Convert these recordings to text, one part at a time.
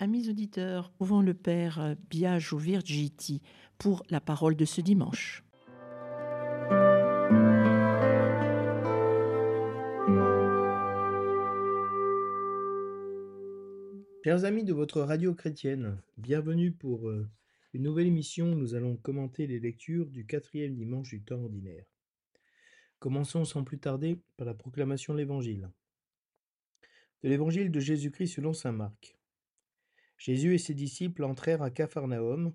Amis auditeurs, ouvrons le Père Biagio Virgiti pour la parole de ce dimanche. Chers amis de votre radio chrétienne, bienvenue pour euh, une nouvelle émission nous allons commenter les lectures du quatrième dimanche du temps ordinaire. Commençons sans plus tarder par la proclamation de l'Évangile. De l'Évangile de Jésus-Christ selon Saint Marc. Jésus et ses disciples entrèrent à Capharnaüm.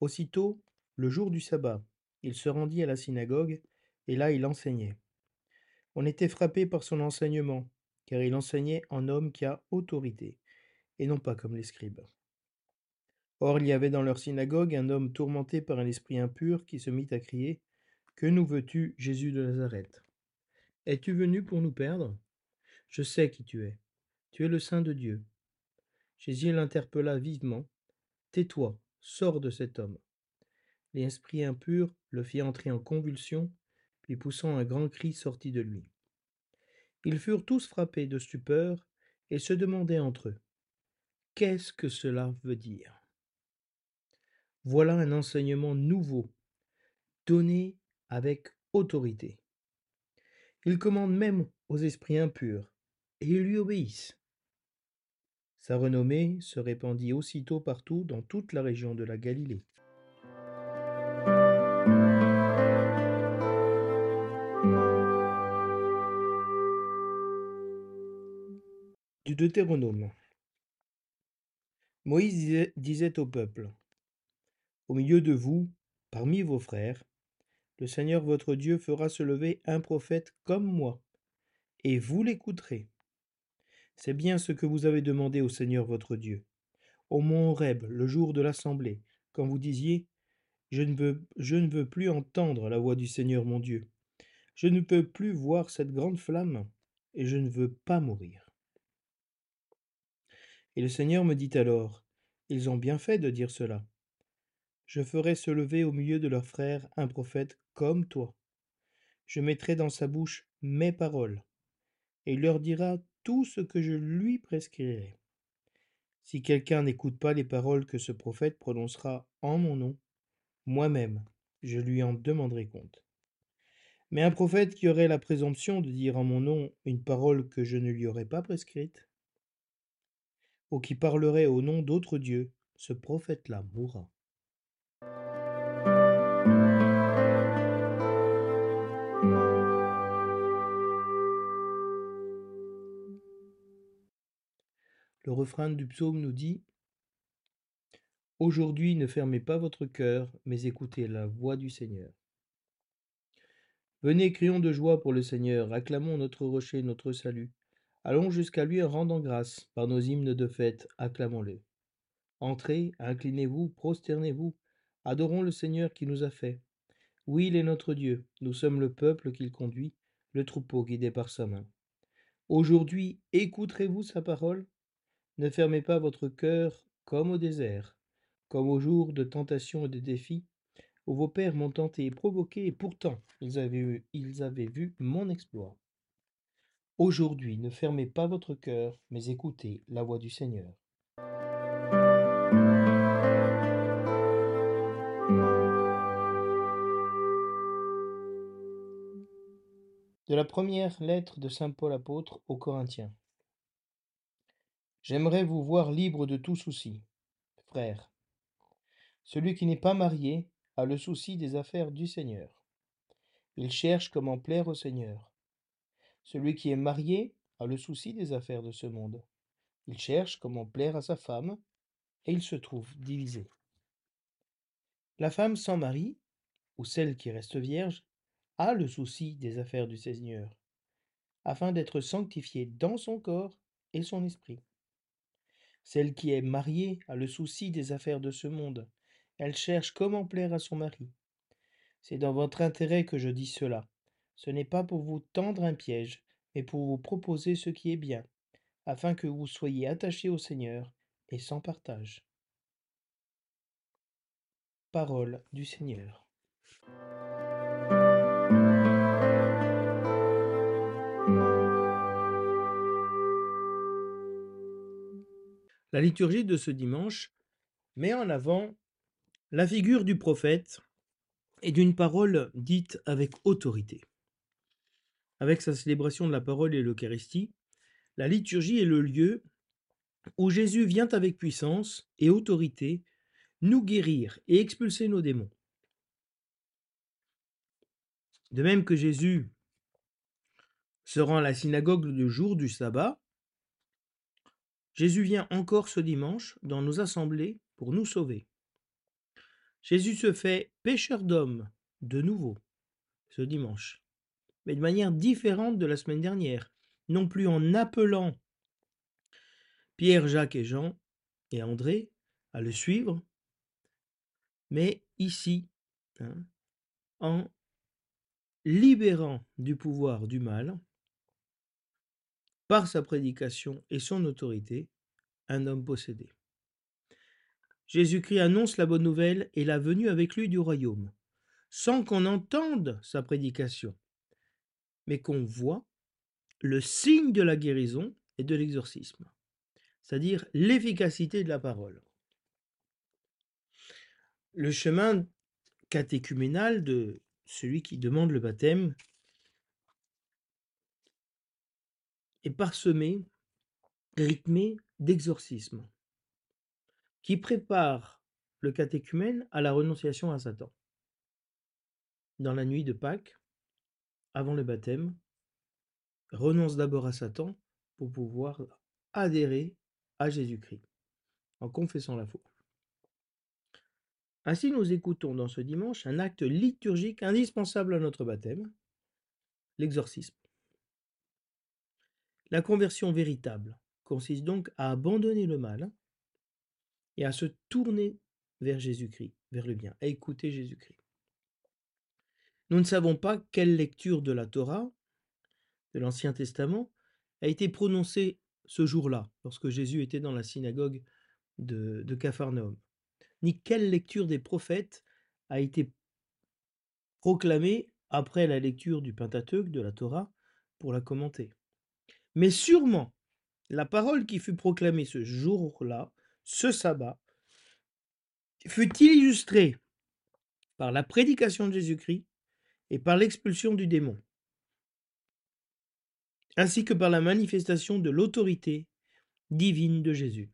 Aussitôt, le jour du sabbat, il se rendit à la synagogue, et là il enseignait. On était frappé par son enseignement, car il enseignait en homme qui a autorité, et non pas comme les scribes. Or il y avait dans leur synagogue un homme tourmenté par un esprit impur qui se mit à crier Que nous veux-tu, Jésus de Nazareth? Es-tu venu pour nous perdre? Je sais qui tu es. Tu es le Saint de Dieu. Jésus l'interpella vivement. Tais-toi, sors de cet homme. L'esprit impur le fit entrer en convulsion, puis poussant un grand cri sortit de lui. Ils furent tous frappés de stupeur et se demandaient entre eux Qu'est-ce que cela veut dire? Voilà un enseignement nouveau, donné avec autorité. Il commande même aux esprits impurs, et ils lui obéissent. Sa renommée se répandit aussitôt partout dans toute la région de la Galilée. Du Deutéronome. Moïse disait, au peuple, Au milieu de vous, parmi vos frères, le Seigneur votre Dieu fera se lever un prophète comme moi, et vous l'écouterez. C'est bien ce que vous avez demandé au Seigneur votre Dieu. Au mont Horeb, le jour de l'assemblée, quand vous disiez je ne, veux, je ne veux plus entendre la voix du Seigneur mon Dieu. Je ne peux plus voir cette grande flamme, et je ne veux pas mourir. Et le Seigneur me dit alors, Ils ont bien fait de dire cela. Je ferai se lever au milieu de leurs frères un prophète comme toi. Je mettrai dans sa bouche mes paroles, et il leur dira tout ce que je lui prescrirai. Si quelqu'un n'écoute pas les paroles que ce prophète prononcera en mon nom, moi-même, je lui en demanderai compte. Mais un prophète qui aurait la présomption de dire en mon nom une parole que je ne lui aurais pas prescrite, ou qui parlerait au nom d'autres dieux, ce prophète-là mourra. Le refrain du psaume nous dit Aujourd'hui ne fermez pas votre cœur, mais écoutez la voix du Seigneur. Venez, crions de joie pour le Seigneur, acclamons notre rocher, notre salut. Allons jusqu'à lui en rendant grâce, par nos hymnes de fête, acclamons-le. Entrez, inclinez-vous, prosternez-vous, adorons le Seigneur qui nous a fait. Oui, il est notre Dieu, nous sommes le peuple qu'il conduit, le troupeau guidé par sa main. Aujourd'hui, écouterez-vous sa parole? Ne fermez pas votre cœur comme au désert, comme au jour de tentation et de défis, où vos pères m'ont tenté et provoqué, et pourtant ils avaient, ils avaient vu mon exploit. Aujourd'hui, ne fermez pas votre cœur, mais écoutez la voix du Seigneur. De la première lettre de Saint Paul apôtre aux Corinthiens. J'aimerais vous voir libre de tout souci. Frère, celui qui n'est pas marié a le souci des affaires du Seigneur. Il cherche comment plaire au Seigneur. Celui qui est marié a le souci des affaires de ce monde. Il cherche comment plaire à sa femme, et il se trouve divisé. La femme sans mari, ou celle qui reste vierge, a le souci des affaires du Seigneur, afin d'être sanctifiée dans son corps et son esprit. Celle qui est mariée a le souci des affaires de ce monde. Elle cherche comment plaire à son mari. C'est dans votre intérêt que je dis cela. Ce n'est pas pour vous tendre un piège, mais pour vous proposer ce qui est bien, afin que vous soyez attachés au Seigneur et sans partage. Parole du Seigneur. La liturgie de ce dimanche met en avant la figure du prophète et d'une parole dite avec autorité. Avec sa célébration de la parole et l'Eucharistie, la liturgie est le lieu où Jésus vient avec puissance et autorité nous guérir et expulser nos démons. De même que Jésus se rend à la synagogue le jour du sabbat, Jésus vient encore ce dimanche dans nos assemblées pour nous sauver. Jésus se fait pécheur d'hommes de nouveau ce dimanche, mais de manière différente de la semaine dernière, non plus en appelant Pierre, Jacques et Jean et André à le suivre, mais ici, hein, en libérant du pouvoir du mal, par sa prédication et son autorité, un homme possédé. Jésus-Christ annonce la bonne nouvelle et la venue avec lui du royaume, sans qu'on entende sa prédication, mais qu'on voit le signe de la guérison et de l'exorcisme, c'est-à-dire l'efficacité de la parole. Le chemin catéchuménal de celui qui demande le baptême est parsemé, rythmé d'exorcisme, qui prépare le catéchumène à la renonciation à Satan. Dans la nuit de Pâques, avant le baptême, renonce d'abord à Satan pour pouvoir adhérer à Jésus-Christ en confessant la foi. Ainsi, nous écoutons dans ce dimanche un acte liturgique indispensable à notre baptême, l'exorcisme. La conversion véritable consiste donc à abandonner le mal et à se tourner vers Jésus-Christ, vers le bien, à écouter Jésus-Christ. Nous ne savons pas quelle lecture de la Torah, de l'Ancien Testament, a été prononcée ce jour-là, lorsque Jésus était dans la synagogue de, de Capharnaüm, ni quelle lecture des prophètes a été proclamée après la lecture du Pentateuque, de la Torah, pour la commenter. Mais sûrement, la parole qui fut proclamée ce jour-là, ce sabbat, fut illustrée par la prédication de Jésus-Christ et par l'expulsion du démon, ainsi que par la manifestation de l'autorité divine de Jésus.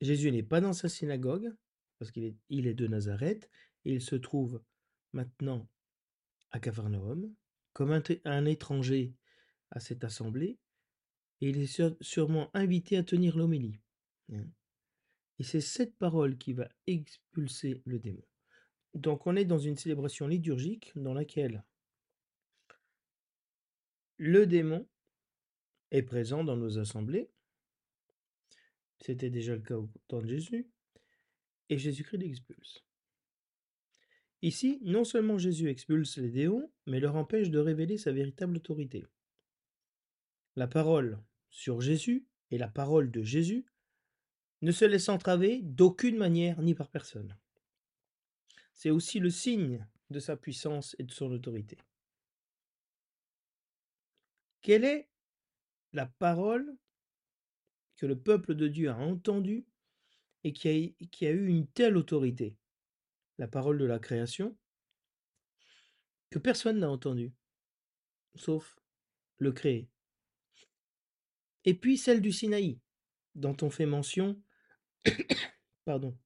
Jésus n'est pas dans sa synagogue, parce qu'il est, de Nazareth, et il se trouve maintenant à Capharnaüm, comme un, étranger à cette assemblée, et il est sûrement invité à tenir l'homélie. Hein. Et c'est cette parole qui va expulser le démon. Donc on est dans une célébration liturgique dans laquelle le démon est présent dans nos assemblées. C'était déjà le cas au temps de Jésus. Et Jésus-Christ l'expulse. Ici, non seulement Jésus expulse les démons, mais leur empêche de révéler sa véritable autorité. La parole sur Jésus et la parole de Jésus ne se laissent entraver d'aucune manière ni par personne. C'est aussi le signe de sa puissance et de son autorité. Quelle est la parole que le peuple de Dieu a entendue et qui a, qui a eu une telle autorité? La parole de la création que personne n'a entendue, sauf le créé. Et puis celle du Sinaï, dont on fait mention pardon,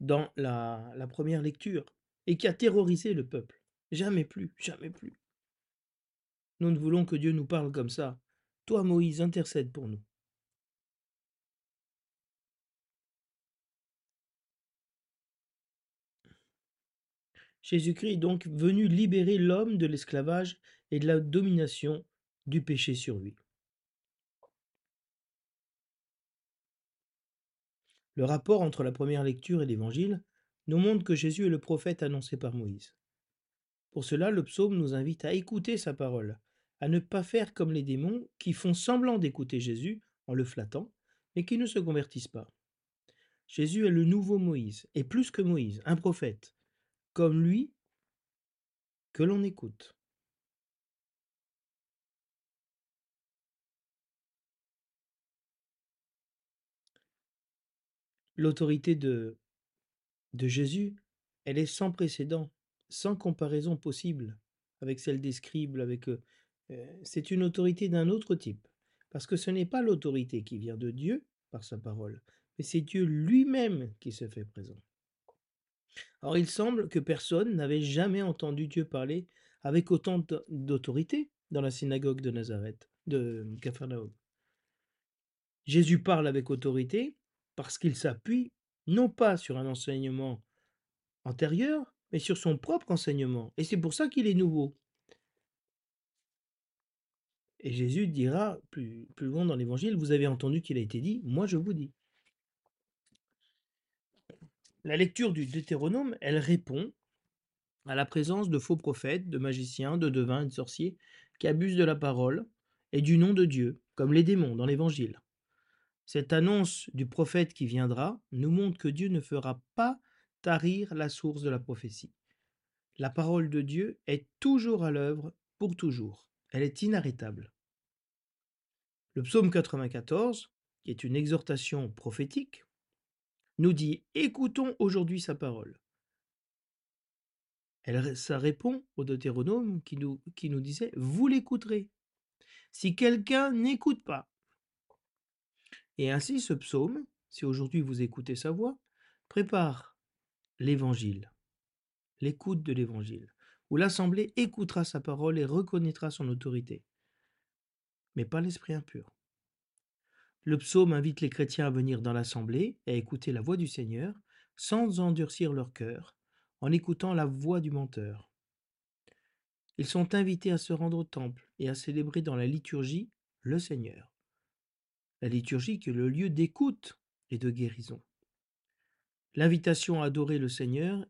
dans la, la première lecture, et qui a terrorisé le peuple. Jamais plus, jamais plus. Nous ne voulons que Dieu nous parle comme ça. Toi, Moïse, intercède pour nous. Jésus-Christ est donc venu libérer l'homme de l'esclavage et de la domination du péché sur lui. Le rapport entre la première lecture et l'Évangile nous montre que Jésus est le prophète annoncé par Moïse. Pour cela, le psaume nous invite à écouter sa parole, à ne pas faire comme les démons qui font semblant d'écouter Jésus en le flattant, mais qui ne se convertissent pas. Jésus est le nouveau Moïse, et plus que Moïse, un prophète, comme lui, que l'on écoute. L'autorité de, Jésus, elle est sans précédent, sans comparaison possible avec celle des scribes, avec. Euh, euh, c'est une autorité d'un autre type, parce que ce n'est pas l'autorité qui vient de Dieu par sa parole, mais c'est Dieu lui-même qui se fait présent. Or, il semble que personne n'avait jamais entendu Dieu parler avec autant d'autorité dans la synagogue de Nazareth, de Capharnaüm. Jésus parle avec autorité parce qu'il s'appuie non pas sur un enseignement antérieur, mais sur son propre enseignement. Et c'est pour ça qu'il est nouveau. Et Jésus dira plus, plus loin dans l'évangile, vous avez entendu qu'il a été dit, moi je vous dis. La lecture du Deutéronome, elle répond à la présence de faux prophètes, de magiciens, de devins et de sorciers qui abusent de la parole et du nom de Dieu, comme les démons dans l'évangile. Cette annonce du prophète qui viendra nous montre que Dieu ne fera pas tarir la source de la prophétie. La parole de Dieu est toujours à l'œuvre pour toujours. Elle est inarrêtable. Le psaume 94, qui est une exhortation prophétique, nous dit Écoutons aujourd'hui sa parole. Ça répond au Deutéronome qui nous, qui nous disait Vous l'écouterez. Si quelqu'un n'écoute pas. Et ainsi, ce psaume, si aujourd'hui vous écoutez sa voix, prépare l'évangile, l'écoute de l'évangile, où l'assemblée écoutera sa parole et reconnaîtra son autorité, mais pas l'esprit impur. Le psaume invite les chrétiens à venir dans l'assemblée et à écouter la voix du Seigneur sans endurcir leur cœur en écoutant la voix du menteur. Ils sont invités à se rendre au temple et à célébrer dans la liturgie le Seigneur. La liturgie qui est le lieu d'écoute et de guérison. L'invitation à adorer le Seigneur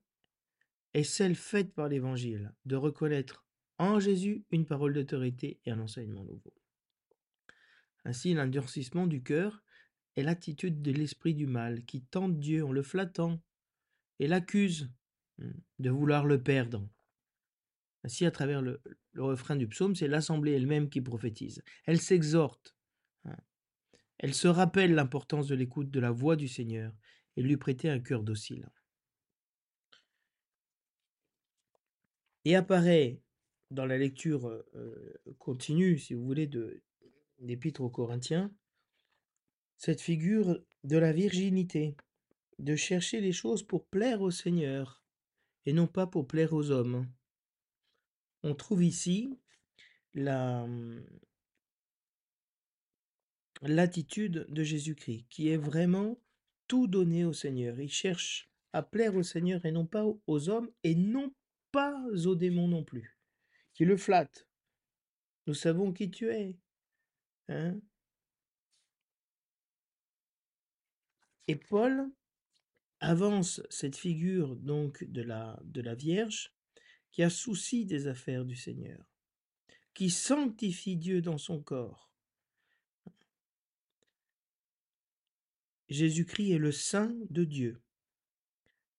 est celle faite par l'Évangile, de reconnaître en Jésus une parole d'autorité et un enseignement nouveau. Ainsi, l'endurcissement du cœur est l'attitude de l'esprit du mal qui tente Dieu en le flattant et l'accuse hmm, de vouloir le perdre. Ainsi, à travers le, refrain du psaume, c'est l'assemblée elle-même qui prophétise. Elle s'exhorte. Hein. Elle se rappelle l'importance de l'écoute de la voix du Seigneur et lui prêter un cœur docile. Et apparaît dans la lecture continue, si vous voulez, de, l'Épître aux Corinthiens, cette figure de la virginité, de chercher les choses pour plaire au Seigneur et non pas pour plaire aux hommes. On trouve ici la l'attitude de Jésus-Christ qui est vraiment tout donné au Seigneur. Il cherche à plaire au Seigneur et non pas aux hommes et non pas aux démons non plus, qui le flattent. Nous savons qui tu es. Hein? Et Paul avance cette figure donc de la, de la Vierge qui a souci des affaires du Seigneur, qui sanctifie Dieu dans son corps. Jésus-Christ est le Saint de Dieu,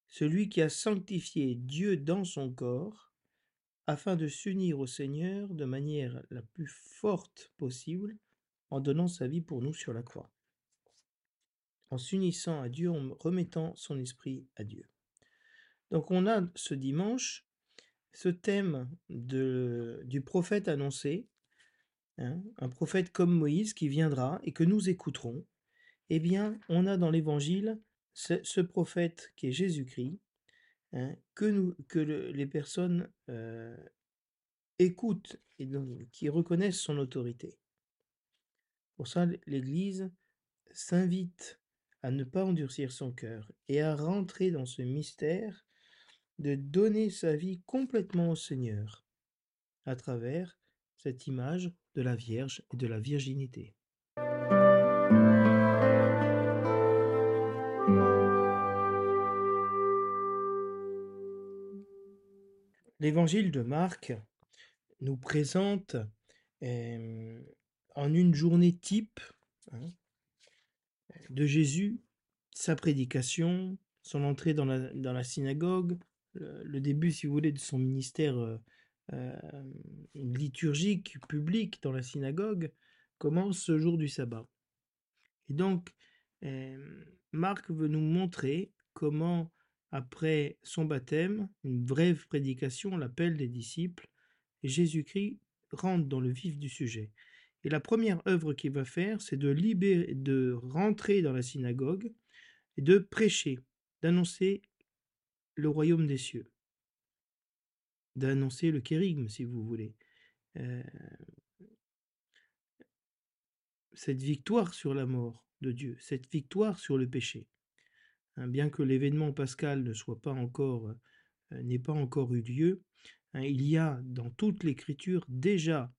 celui qui a sanctifié Dieu dans son corps afin de s'unir au Seigneur de manière la plus forte possible en donnant sa vie pour nous sur la croix, en s'unissant à Dieu, en remettant son esprit à Dieu. Donc on a ce dimanche ce thème de, du prophète annoncé, hein, un prophète comme Moïse qui viendra et que nous écouterons. Eh bien, on a dans l'Évangile ce, prophète qui est Jésus-Christ, hein, que, nous, que les personnes euh, écoutent et qui reconnaissent son autorité. Pour ça, l'Église s'invite à ne pas endurcir son cœur et à rentrer dans ce mystère de donner sa vie complètement au Seigneur à travers cette image de la Vierge et de la virginité. L'évangile de Marc nous présente en une journée type hein, de Jésus, sa prédication, son entrée dans la, synagogue, le, début, si vous voulez, de son ministère euh, euh, liturgique, public dans la synagogue, commence ce jour du sabbat. Et donc, euh, Marc veut nous montrer comment, après son baptême, une brève prédication, l'appel des disciples, Jésus-Christ rentre dans le vif du sujet. Et la première œuvre qu'il va faire, c'est de libérer, de rentrer dans la synagogue et de prêcher, d'annoncer le royaume des cieux, d'annoncer le kérigme, si vous voulez. Euh, cette victoire sur la mort de Dieu, cette victoire sur le péché. Hein, bien que l'événement pascal euh, n'ait pas encore eu lieu, hein, il y a dans toute l'écriture déjà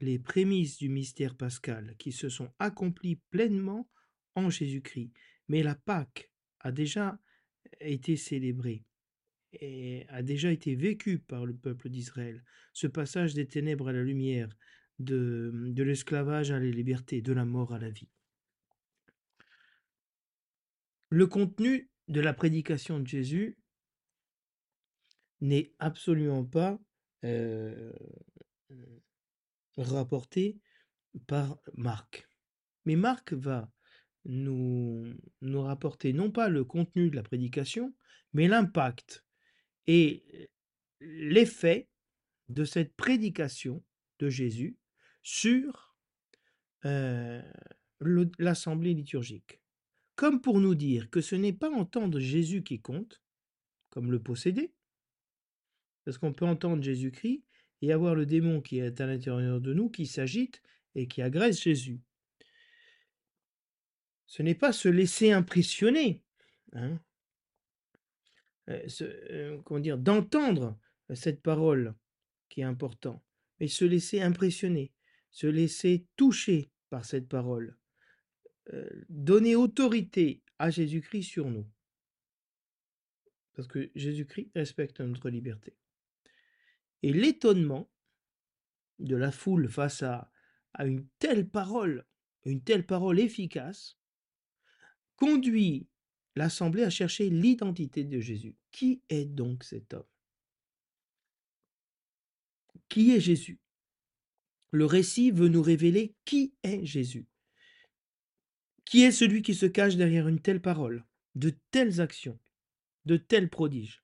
les prémices du mystère pascal qui se sont accomplies pleinement en Jésus-Christ. Mais la Pâque a déjà été célébrée et a déjà été vécue par le peuple d'Israël. Ce passage des ténèbres à la lumière, de, l'esclavage à la liberté, de la mort à la vie. Le contenu de la prédication de Jésus n'est absolument pas euh, rapporté par Marc. Mais Marc va nous, nous rapporter non pas le contenu de la prédication, mais l'impact et l'effet de cette prédication de Jésus sur euh, l'assemblée liturgique. Comme pour nous dire que ce n'est pas entendre Jésus qui compte, comme le posséder, parce qu'on peut entendre Jésus-Christ et avoir le démon qui est à l'intérieur de nous qui s'agite et qui agresse Jésus. Ce n'est pas se laisser impressionner, hein, euh, euh, comment d'entendre cette parole qui est important, mais se laisser impressionner, se laisser toucher par cette parole, euh, donner autorité à Jésus-Christ sur nous. Parce que Jésus-Christ respecte notre liberté. Et l'étonnement de la foule face à, à une telle parole, une telle parole efficace, conduit l'assemblée à chercher l'identité de Jésus. Qui est donc cet homme? Qui est Jésus? Le récit veut nous révéler qui est Jésus. Qui est celui qui se cache derrière une telle parole, de telles actions, de tels prodiges?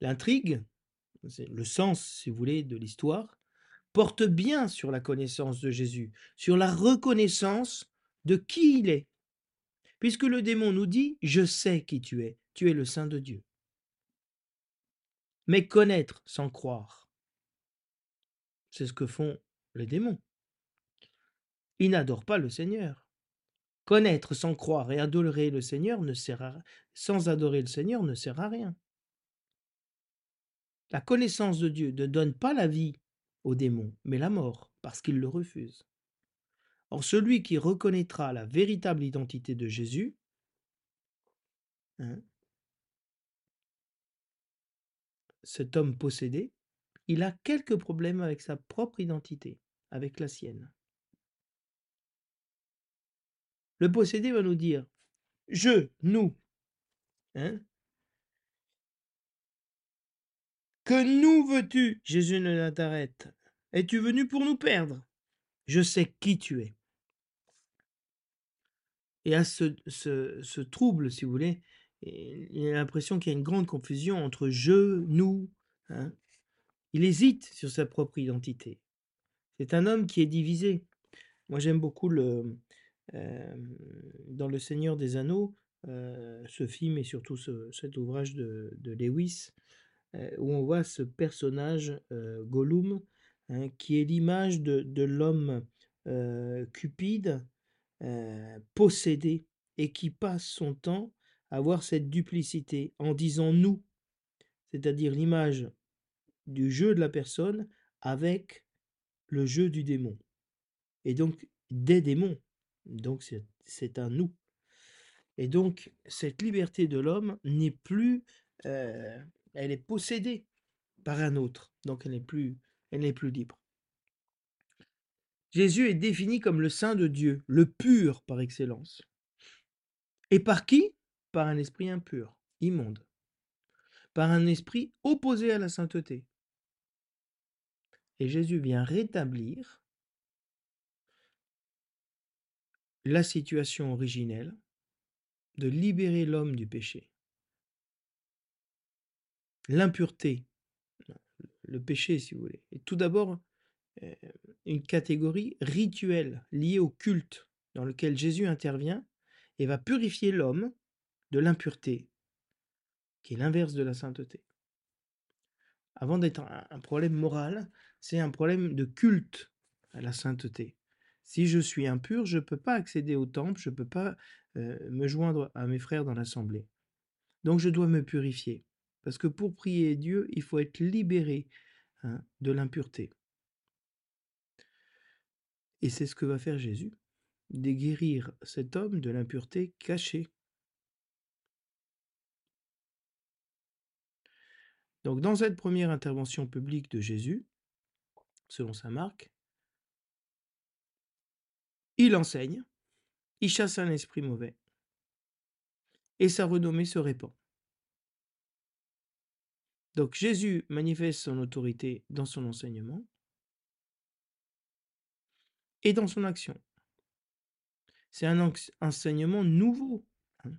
L'intrigue, le sens, si vous voulez, de l'histoire, porte bien sur la connaissance de Jésus, sur la reconnaissance de qui il est. Puisque le démon nous dit, je sais qui tu es, tu es le Saint de Dieu. Mais connaître sans croire, c'est ce que font les démons. Ils n'adorent pas le Seigneur. Connaître sans croire et adorer le Seigneur ne sert à, sans adorer le Seigneur ne sert à rien. La connaissance de Dieu ne donne pas la vie au démon, mais la mort, parce qu'il le refuse. Or, celui qui reconnaîtra la véritable identité de Jésus, hein, cet homme possédé, il a quelques problèmes avec sa propre identité, avec la sienne. Le possédé va nous dire je, nous. Hein Que nous veux-tu, Jésus ne t'arrête Es-tu venu pour nous perdre? Je sais qui tu es. Et à ce, ce, trouble, si vous voulez, il a l'impression qu'il y a une grande confusion entre je, nous. Hein. il hésite sur sa propre identité. C'est un homme qui est divisé. Moi, j'aime beaucoup le, euh, dans Le Seigneur des Anneaux, euh, ce film et surtout cet ouvrage de, de Lewis, où on voit ce personnage euh, Gollum, hein, qui est l'image de, l'homme euh, cupide, possédé, et qui passe son temps à voir cette duplicité en disant nous, c'est-à-dire l'image du jeu de la personne avec le jeu du démon. Et donc des démons. Donc c'est un nous. Et donc cette liberté de l'homme n'est plus elle est possédée par un autre, donc elle n'est plus, libre. Jésus est défini comme le Saint de Dieu, le pur par excellence. Et par qui? Par un esprit impur, immonde. Par un esprit opposé à la sainteté. Et Jésus vient rétablir la situation originelle, de libérer l'homme du péché. L'impureté, le péché si vous voulez, est tout d'abord euh, une catégorie rituelle liée au culte dans lequel Jésus intervient et va purifier l'homme de l'impureté, qui est l'inverse de la sainteté. Avant d'être un problème moral, c'est un problème de culte à la sainteté. Si je suis impur, je ne peux pas accéder au temple, je ne peux pas euh, me joindre à mes frères dans l'assemblée. Donc je dois me purifier. Parce que pour prier Dieu, il faut être libéré hein, de l'impureté. Et c'est ce que va faire Jésus, de guérir cet homme de l'impureté cachée. Donc dans cette première intervention publique de Jésus, selon saint Marc, il enseigne, il chasse un esprit mauvais, et sa renommée se répand. Donc Jésus manifeste son autorité dans son enseignement et dans son action. C'est un enseignement nouveau. Hein.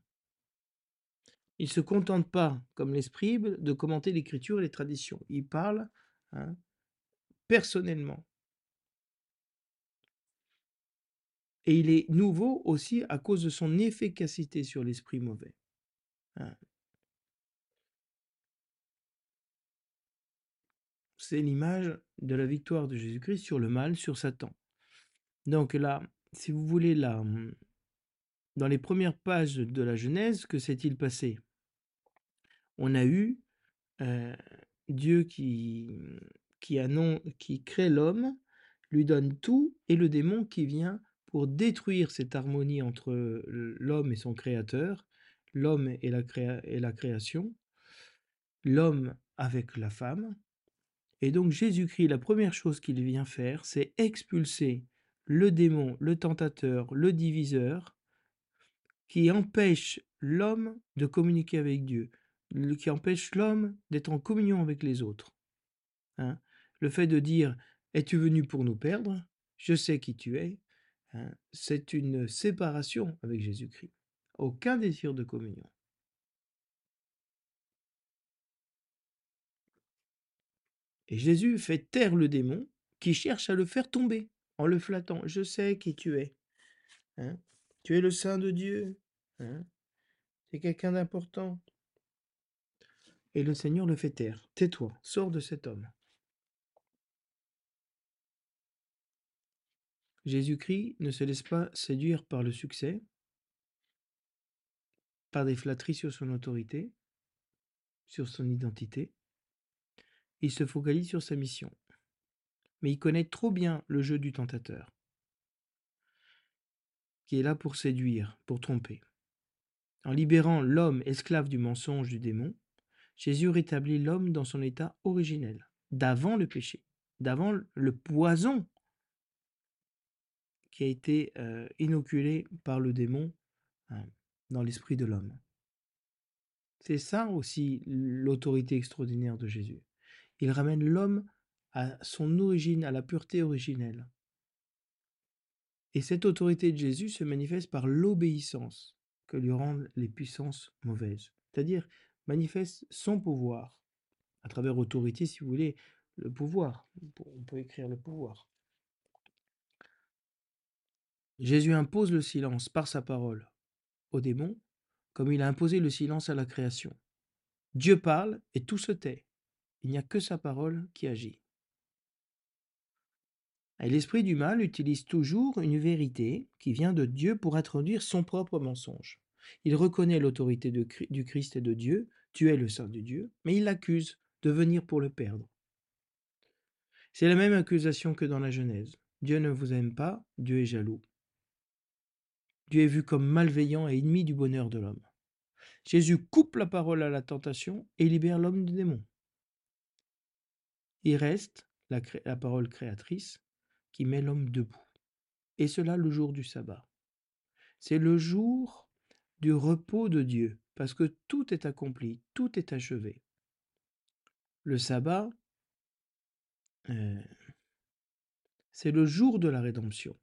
Il ne se contente pas, comme l'esprit, de commenter l'écriture et les traditions. Il parle hein, personnellement. Et il est nouveau aussi à cause de son efficacité sur l'esprit mauvais. Hein. L'image de la victoire de Jésus-Christ sur le mal, sur Satan. Donc là, si vous voulez, là, hum, dans les premières pages de la Genèse, que s'est-il passé? On a eu euh, Dieu qui, qui, crée l'homme, lui donne tout, et le démon qui vient pour détruire cette harmonie entre l'homme et son créateur, l'homme et, et la création, l'homme avec la femme. Et donc Jésus-Christ, la première chose qu'il vient faire, c'est expulser le démon, le tentateur, le diviseur, qui empêche l'homme de communiquer avec Dieu, qui empêche l'homme d'être en communion avec les autres. Hein. le fait de dire Es-tu venu pour nous perdre? Je sais qui tu es. Hein, c'est une séparation avec Jésus-Christ. Aucun désir de communion. Et Jésus fait taire le démon qui cherche à le faire tomber en le flattant. Je sais qui tu es. Hein. Tu es le Saint de Dieu. Hein. Tu es quelqu'un d'important. Et le Seigneur le fait taire. Tais-toi, sors de cet homme. Jésus-Christ ne se laisse pas séduire par le succès, par des flatteries sur son autorité, sur son identité. Il se focalise sur sa mission. Mais il connaît trop bien le jeu du tentateur, qui est là pour séduire, pour tromper. En libérant l'homme esclave du mensonge du démon, Jésus rétablit l'homme dans son état originel, d'avant le péché, d'avant le poison qui a été inoculé par le démon hein, dans l'esprit de l'homme. C'est ça aussi l'autorité extraordinaire de Jésus. Il ramène l'homme à son origine, à la pureté originelle. Et cette autorité de Jésus se manifeste par l'obéissance que lui rendent les puissances mauvaises. C'est-à-dire manifeste son pouvoir, à travers autorité, si vous voulez, le pouvoir. On peut écrire le pouvoir. Jésus impose le silence par sa parole au démon, comme il a imposé le silence à la création. Dieu parle et tout se tait. Il n'y a que sa parole qui agit. Et l'esprit du mal utilise toujours une vérité qui vient de Dieu pour introduire son propre mensonge. Il reconnaît l'autorité du Christ et de Dieu, tu es le Saint de Dieu, mais il l'accuse de venir pour le perdre. C'est la même accusation que dans la Genèse. Dieu ne vous aime pas, Dieu est jaloux. Dieu est vu comme malveillant et ennemi du bonheur de l'homme. Jésus coupe la parole à la tentation et libère l'homme du démon. Il reste la, parole créatrice qui met l'homme debout. Et cela le jour du sabbat. C'est le jour du repos de Dieu, parce que tout est accompli, tout est achevé. Le sabbat, euh, c'est le jour de la rédemption.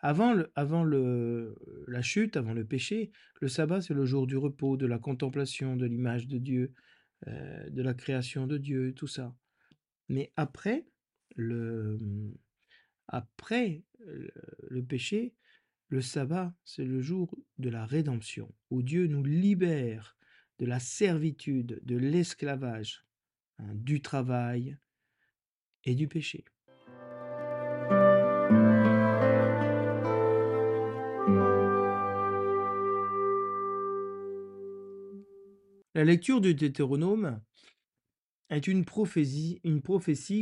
Avant, la chute, avant le péché, le sabbat, c'est le jour du repos, de la contemplation, de l'image de Dieu, euh, de la création de Dieu, tout ça. Mais après, le, le péché, le sabbat, c'est le jour de la rédemption, où Dieu nous libère de la servitude, de l'esclavage, hein, du travail et du péché. La lecture du Deutéronome est une prophétie,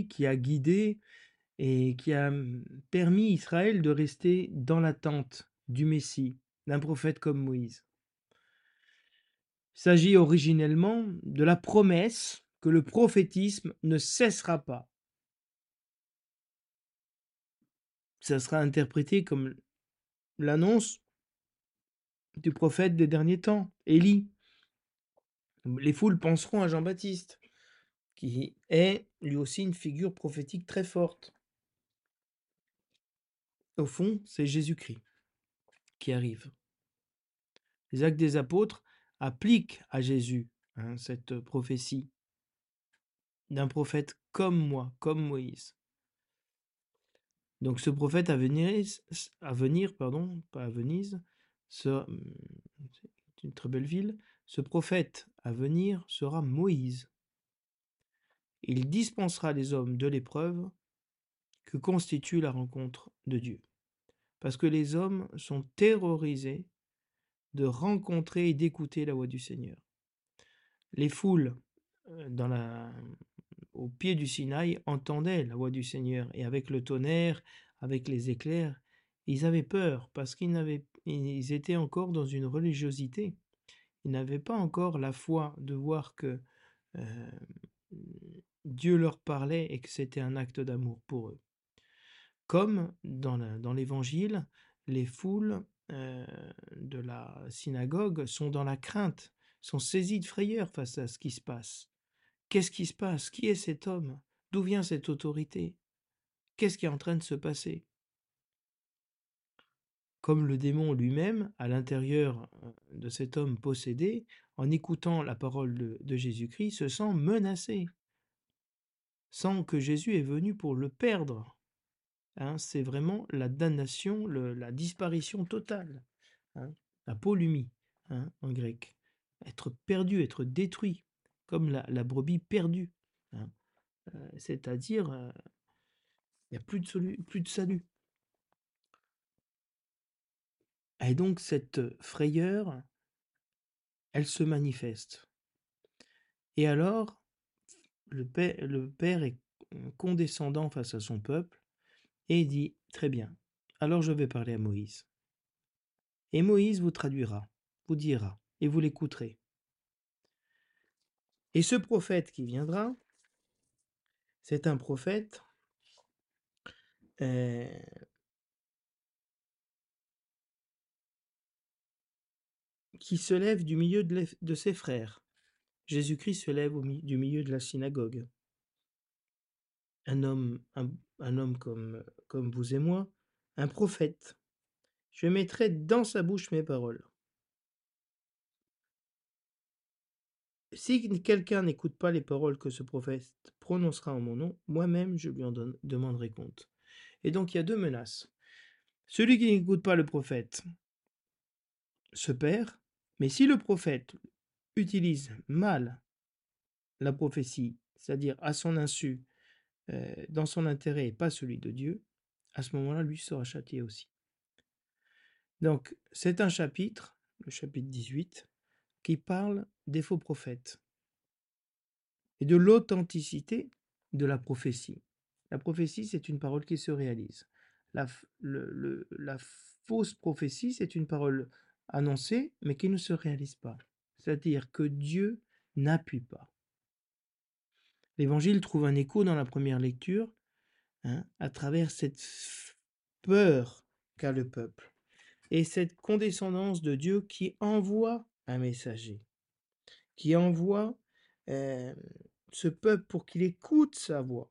qui a guidé et qui a permis Israël de rester dans l'attente du Messie, d'un prophète comme Moïse. Il s'agit originellement de la promesse que le prophétisme ne cessera pas. Ça sera interprété comme l'annonce du prophète des derniers temps, Élie. Les foules penseront à Jean-Baptiste, qui est lui aussi une figure prophétique très forte. Au fond, c'est Jésus-Christ qui arrive. Les actes des apôtres appliquent à Jésus hein, cette prophétie d'un prophète comme moi, comme Moïse. Donc ce prophète à venir, à venir pardon, pas à Venise, c'est une très belle ville, ce prophète à venir sera Moïse. Il dispensera les hommes de l'épreuve que constitue la rencontre de Dieu. Parce que les hommes sont terrorisés de rencontrer et d'écouter la voix du Seigneur. Les foules euh, au pied du Sinaï entendaient la voix du Seigneur et avec le tonnerre, avec les éclairs, ils avaient peur parce qu'ils étaient encore dans une religiosité. Ils n'avaient pas encore la foi de voir que euh, Dieu leur parlait et que c'était un acte d'amour pour eux. Comme dans l'évangile, les foules euh, de la synagogue sont dans la crainte, sont saisies de frayeur face à ce qui se passe. Qu'est-ce qui se passe? Qui est cet homme? D'où vient cette autorité? Qu'est-ce qui est en train de se passer? Comme le démon lui-même, à l'intérieur euh, de cet homme possédé, en écoutant la parole de, de Jésus-Christ, se sent menacé, sans que Jésus est venu pour le perdre. Hein, c'est vraiment la damnation, la disparition totale, hein, la polymie hein, en grec. Être perdu, être détruit, comme la, la brebis perdue. Hein. Euh, C'est-à-dire, euh, il n'y a plus de, plus de salut. Et donc cette frayeur, elle se manifeste. Et alors, le père, est condescendant face à son peuple et dit Très bien, alors je vais parler à Moïse. Et Moïse vous traduira, vous dira, et vous l'écouterez. Et ce prophète qui viendra, c'est un prophète euh, qui se lève du milieu de ses frères. Jésus-Christ se lève au, du milieu de la synagogue. Un homme, un, homme comme, comme vous et moi, un prophète. Je mettrai dans sa bouche mes paroles. Si quelqu'un n'écoute pas les paroles que ce prophète prononcera en mon nom, moi-même je lui en donne, demanderai compte. Et donc il y a deux menaces. Celui qui n'écoute pas le prophète se perd, mais si le prophète utilise mal la prophétie, c'est-à-dire à son insu, euh, dans son intérêt et pas celui de Dieu, à ce moment-là, lui sera châtié aussi. Donc, c'est un chapitre, le chapitre 18, qui parle des faux prophètes et de l'authenticité de la prophétie. La prophétie, c'est une parole qui se réalise. La, fausse prophétie, c'est une parole annoncée, mais qui ne se réalise pas. C'est-à-dire que Dieu n'appuie pas. L'évangile trouve un écho dans la première lecture hein, à travers cette peur qu'a le peuple et cette condescendance de Dieu qui envoie un messager, qui envoie ce peuple pour qu'il écoute sa voix,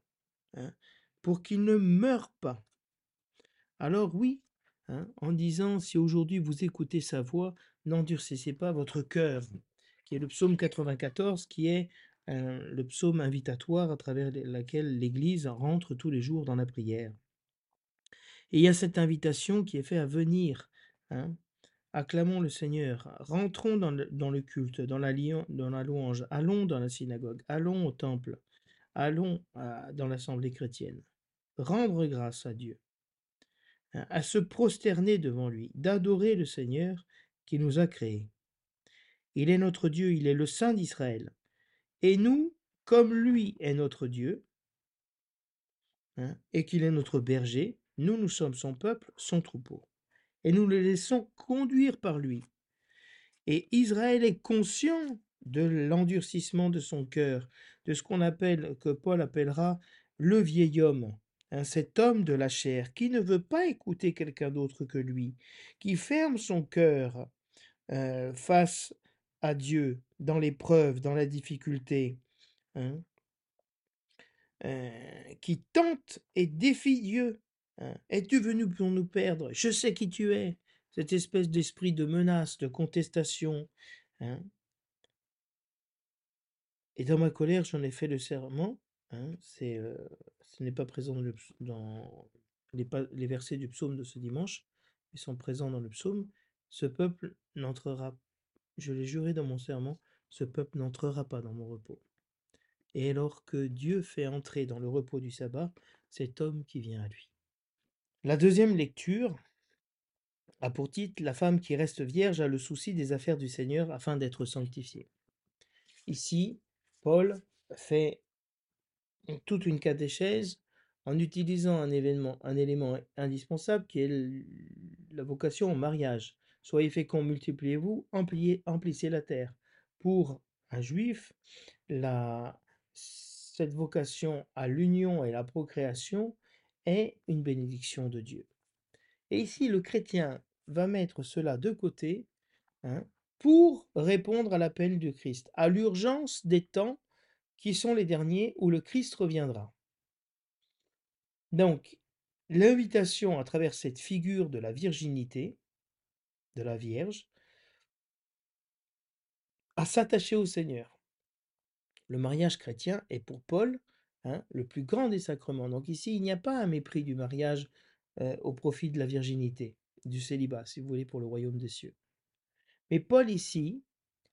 hein, pour qu'il ne meure pas. Alors oui, hein, en disant si aujourd'hui vous écoutez sa voix, n'endurcissez pas votre cœur, qui est le psaume 94, qui est euh, le psaume invitatoire à travers lequel l'Église rentre tous les jours dans la prière. Et il y a cette invitation qui est faite à venir. Hein, Acclamons le Seigneur, rentrons dans le, culte, dans la, dans la, louange, allons dans la synagogue, allons au temple, allons dans l'assemblée chrétienne. Rendre grâce à Dieu, hein, à se prosterner devant lui, d'adorer le Seigneur qui nous a créés. Il est notre Dieu, il est le Saint d'Israël. Et nous, comme lui est notre Dieu, hein, et qu'il est notre berger, nous, nous sommes son peuple, son troupeau et nous le laissons conduire par lui. Et Israël est conscient de l'endurcissement de son cœur, de ce qu'on appelle, que Paul appellera le vieil homme, hein, cet homme de la chair qui ne veut pas écouter quelqu'un d'autre que lui, qui ferme son cœur euh, face à Dieu dans l'épreuve, dans la difficulté, hein, euh, qui tente et défie Dieu Hein. Es-tu venu pour nous perdre? Je sais qui tu es. Cette espèce d'esprit de menace, de contestation. Hein. Et dans ma colère, j'en ai fait le serment. Hein, c'est, euh, ce n'est pas présent dans, les, les, versets du psaume de ce dimanche. Ils sont présents dans le psaume. Ce peuple n'entrera, je l'ai juré dans mon serment, ce peuple n'entrera pas dans mon repos. Et alors que Dieu fait entrer dans le repos du sabbat cet homme qui vient à lui. La deuxième lecture a pour titre La femme qui reste vierge a le souci des affaires du Seigneur afin d'être sanctifiée. Ici, Paul fait toute une catéchèse en utilisant un, événement, un élément indispensable qui est la vocation au mariage. Soyez féconds, multipliez-vous, emplissez la terre. Pour un juif, la, cette vocation à l'union et la procréation est une bénédiction de Dieu. Et ici, le chrétien va mettre cela de côté hein, pour répondre à l'appel du Christ, à l'urgence des temps qui sont les derniers où le Christ reviendra. Donc, l'invitation à travers cette figure de la virginité, de la Vierge, à s'attacher au Seigneur. Le mariage chrétien est pour Paul Hein, le plus grand des sacrements. Donc ici, il n'y a pas un mépris du mariage euh, au profit de la virginité, du célibat, si vous voulez, pour le royaume des cieux. Mais Paul ici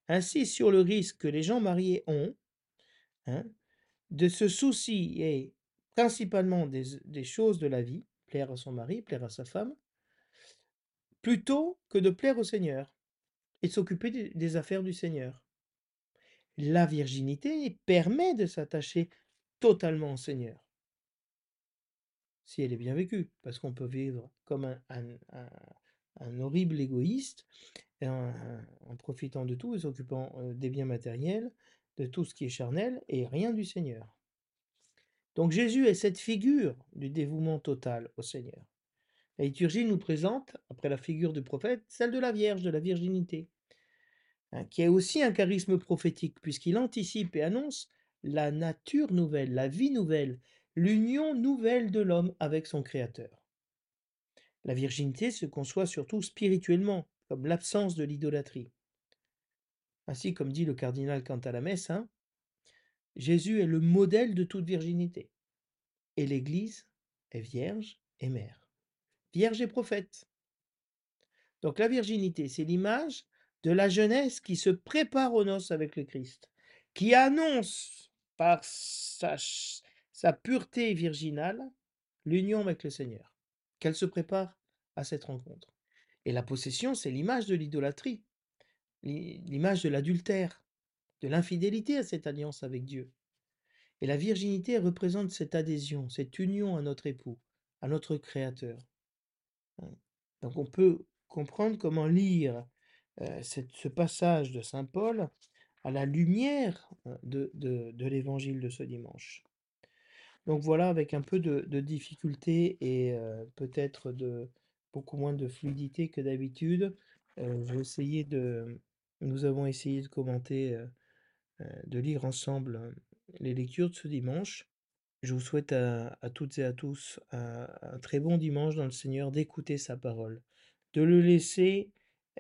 insiste sur le risque que les gens mariés ont hein, de se soucier principalement des, choses de la vie, plaire à son mari, plaire à sa femme, plutôt que de plaire au Seigneur et s'occuper des affaires du Seigneur. La virginité permet de s'attacher totalement Seigneur. Si elle est bien vécue, parce qu'on peut vivre comme un, horrible égoïste, en, profitant de tout et s'occupant euh, des biens matériels, de tout ce qui est charnel, et rien du Seigneur. Donc Jésus est cette figure du dévouement total au Seigneur. La liturgie nous présente, après la figure du prophète, celle de la Vierge, de la virginité, hein, qui est aussi un charisme prophétique, puisqu'il anticipe et annonce la nature nouvelle, la vie nouvelle, l'union nouvelle de l'homme avec son Créateur. La virginité se conçoit surtout spirituellement, comme l'absence de l'idolâtrie. Ainsi, comme dit le cardinal quant à la messe, hein, Jésus est le modèle de toute virginité. Et l'Église est vierge et mère. Vierge et prophète. Donc la virginité, c'est l'image de la jeunesse qui se prépare aux noces avec le Christ, qui annonce par sa, sa pureté virginale, l'union avec le Seigneur, qu'elle se prépare à cette rencontre. Et la possession, c'est l'image de l'idolâtrie, l'image de l'adultère, de l'infidélité à cette alliance avec Dieu. Et la virginité représente cette adhésion, cette union à notre époux, à notre Créateur. Donc on peut comprendre comment lire euh, ce passage de Saint Paul à la lumière de, de, l'évangile de ce dimanche. Donc voilà, avec un peu de, difficulté et peut-être de beaucoup moins de fluidité que d'habitude, nous avons essayé de commenter, de lire ensemble les lectures de ce dimanche. Je vous souhaite à, toutes et à tous un, très bon dimanche dans le Seigneur, d'écouter sa parole, de le laisser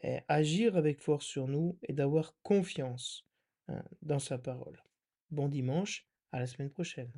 eh, agir avec force sur nous et d'avoir confiance hein, dans sa parole. Bon dimanche, à la semaine prochaine.